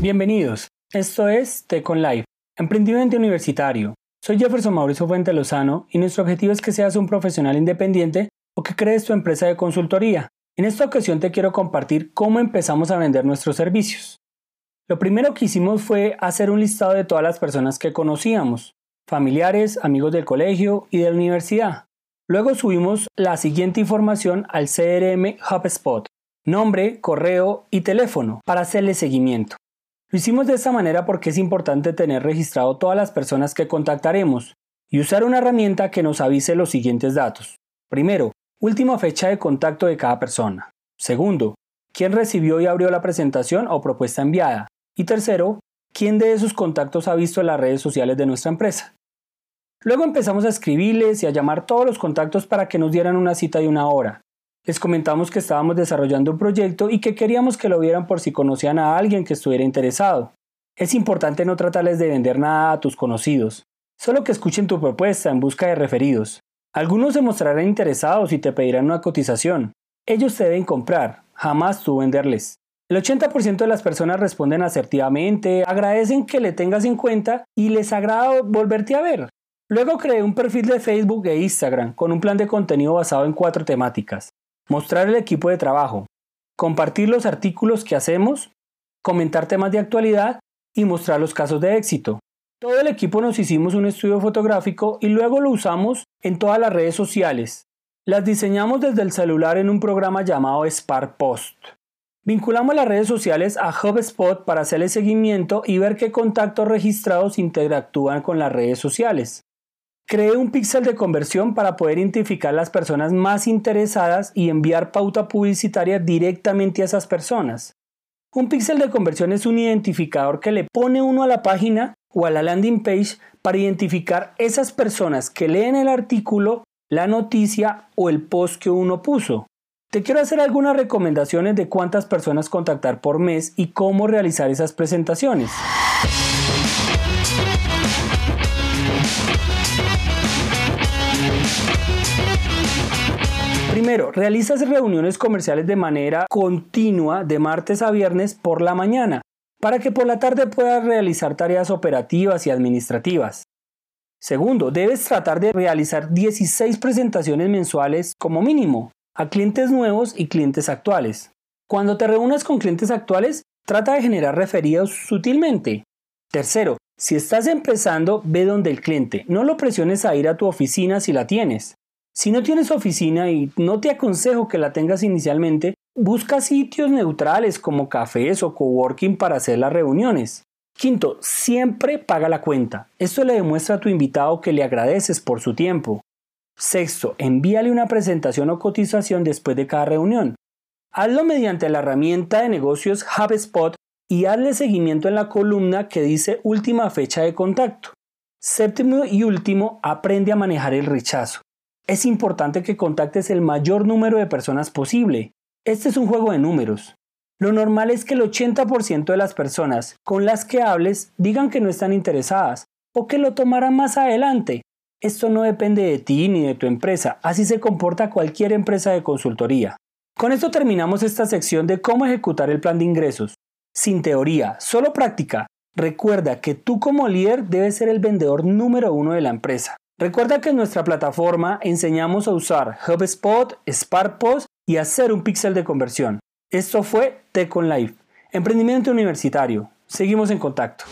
Bienvenidos, esto es Tecon Live, emprendimiento universitario. Soy Jefferson Mauricio Fuente Lozano y nuestro objetivo es que seas un profesional independiente o que crees tu empresa de consultoría. En esta ocasión te quiero compartir cómo empezamos a vender nuestros servicios. Lo primero que hicimos fue hacer un listado de todas las personas que conocíamos, familiares, amigos del colegio y de la universidad. Luego subimos la siguiente información al CRM HubSpot, nombre, correo y teléfono para hacerle seguimiento. Lo hicimos de esta manera porque es importante tener registrado todas las personas que contactaremos y usar una herramienta que nos avise los siguientes datos. Primero, última fecha de contacto de cada persona. Segundo, quién recibió y abrió la presentación o propuesta enviada. Y tercero, quién de esos contactos ha visto las redes sociales de nuestra empresa. Luego empezamos a escribirles y a llamar todos los contactos para que nos dieran una cita de una hora. Les comentamos que estábamos desarrollando un proyecto y que queríamos que lo vieran por si conocían a alguien que estuviera interesado. Es importante no tratarles de vender nada a tus conocidos, solo que escuchen tu propuesta en busca de referidos. Algunos se mostrarán interesados y te pedirán una cotización. Ellos te deben comprar, jamás tú venderles. El 80% de las personas responden asertivamente, agradecen que le tengas en cuenta y les agrada volverte a ver. Luego creé un perfil de Facebook e Instagram con un plan de contenido basado en cuatro temáticas mostrar el equipo de trabajo, compartir los artículos que hacemos, comentar temas de actualidad y mostrar los casos de éxito. Todo el equipo nos hicimos un estudio fotográfico y luego lo usamos en todas las redes sociales. Las diseñamos desde el celular en un programa llamado Spark Post. Vinculamos las redes sociales a HubSpot para hacerle seguimiento y ver qué contactos registrados interactúan con las redes sociales. Creé un píxel de conversión para poder identificar las personas más interesadas y enviar pauta publicitaria directamente a esas personas. Un píxel de conversión es un identificador que le pone uno a la página o a la landing page para identificar esas personas que leen el artículo, la noticia o el post que uno puso. Te quiero hacer algunas recomendaciones de cuántas personas contactar por mes y cómo realizar esas presentaciones. Primero, realizas reuniones comerciales de manera continua de martes a viernes por la mañana, para que por la tarde puedas realizar tareas operativas y administrativas. Segundo, debes tratar de realizar 16 presentaciones mensuales como mínimo a clientes nuevos y clientes actuales. Cuando te reúnas con clientes actuales, trata de generar referidos sutilmente. Tercero, si estás empezando, ve donde el cliente. No lo presiones a ir a tu oficina si la tienes. Si no tienes oficina y no te aconsejo que la tengas inicialmente, busca sitios neutrales como cafés o coworking para hacer las reuniones. Quinto, siempre paga la cuenta. Esto le demuestra a tu invitado que le agradeces por su tiempo. Sexto, envíale una presentación o cotización después de cada reunión. Hazlo mediante la herramienta de negocios HubSpot y hazle seguimiento en la columna que dice última fecha de contacto. Séptimo y último, aprende a manejar el rechazo es importante que contactes el mayor número de personas posible. Este es un juego de números. Lo normal es que el 80% de las personas con las que hables digan que no están interesadas o que lo tomarán más adelante. Esto no depende de ti ni de tu empresa, así se comporta cualquier empresa de consultoría. Con esto terminamos esta sección de cómo ejecutar el plan de ingresos. Sin teoría, solo práctica. Recuerda que tú como líder debes ser el vendedor número uno de la empresa. Recuerda que en nuestra plataforma enseñamos a usar HubSpot, SparkPost y hacer un píxel de conversión. Esto fue Tech on Life, emprendimiento universitario. Seguimos en contacto.